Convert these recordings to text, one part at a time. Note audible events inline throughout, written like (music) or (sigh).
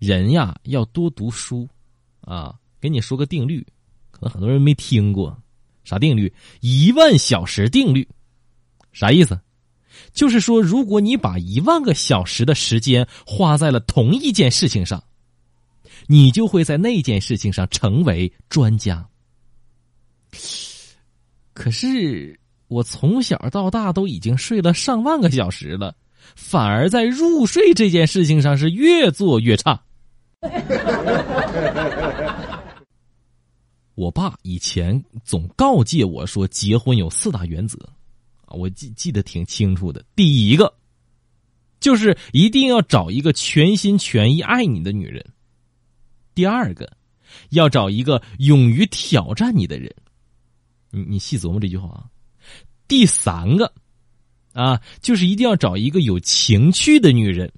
人呀要多读书啊。给你说个定律，可能很多人没听过，啥定律？一万小时定律，啥意思？就是说，如果你把一万个小时的时间花在了同一件事情上，你就会在那件事情上成为专家。可是我从小到大都已经睡了上万个小时了，反而在入睡这件事情上是越做越差。(laughs) 我爸以前总告诫我说，结婚有四大原则，啊，我记记得挺清楚的。第一个，就是一定要找一个全心全意爱你的女人；第二个，要找一个勇于挑战你的人。你你细琢磨这句话啊。第三个，啊，就是一定要找一个有情趣的女人。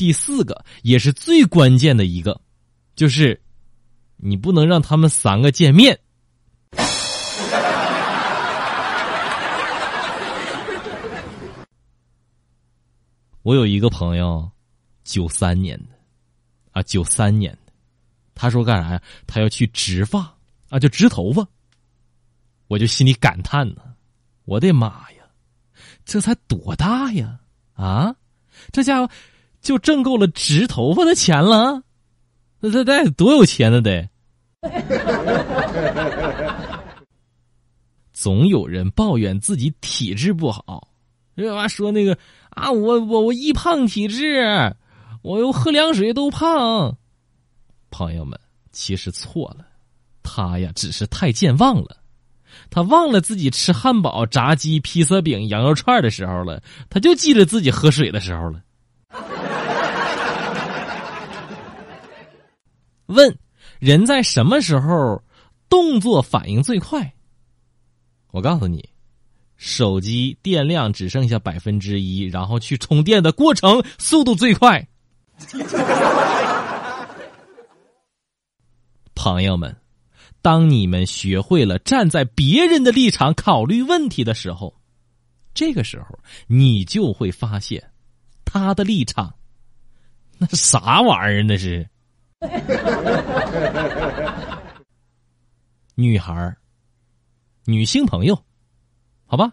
第四个，也是最关键的一个，就是。你不能让他们三个见面。(laughs) 我有一个朋友，九三年的，啊，九三年的，他说干啥呀？他要去植发啊，就植头发。我就心里感叹呢，我的妈呀，这才多大呀？啊，这家伙就挣够了植头发的钱了。那这得多有钱呢？得。(laughs) 总有人抱怨自己体质不好，这娃说那个啊，我我我易胖体质，我又喝凉水都胖。朋友们，其实错了，他呀只是太健忘了，他忘了自己吃汉堡、炸鸡、披萨饼、羊肉串的时候了，他就记着自己喝水的时候了。问。人在什么时候动作反应最快？我告诉你，手机电量只剩下百分之一，然后去充电的过程速度最快。朋友们，当你们学会了站在别人的立场考虑问题的时候，这个时候你就会发现，他的立场那是啥玩意儿？那是。(laughs) 女孩女性朋友，好吧。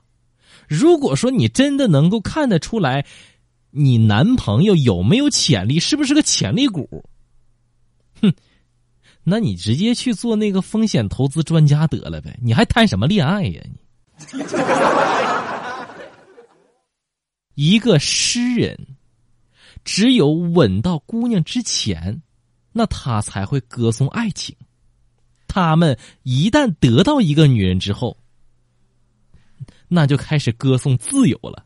如果说你真的能够看得出来，你男朋友有没有潜力，是不是个潜力股？哼，那你直接去做那个风险投资专家得了呗，你还谈什么恋爱呀？你 (laughs) 一个诗人，只有吻到姑娘之前。那他才会歌颂爱情。他们一旦得到一个女人之后，那就开始歌颂自由了。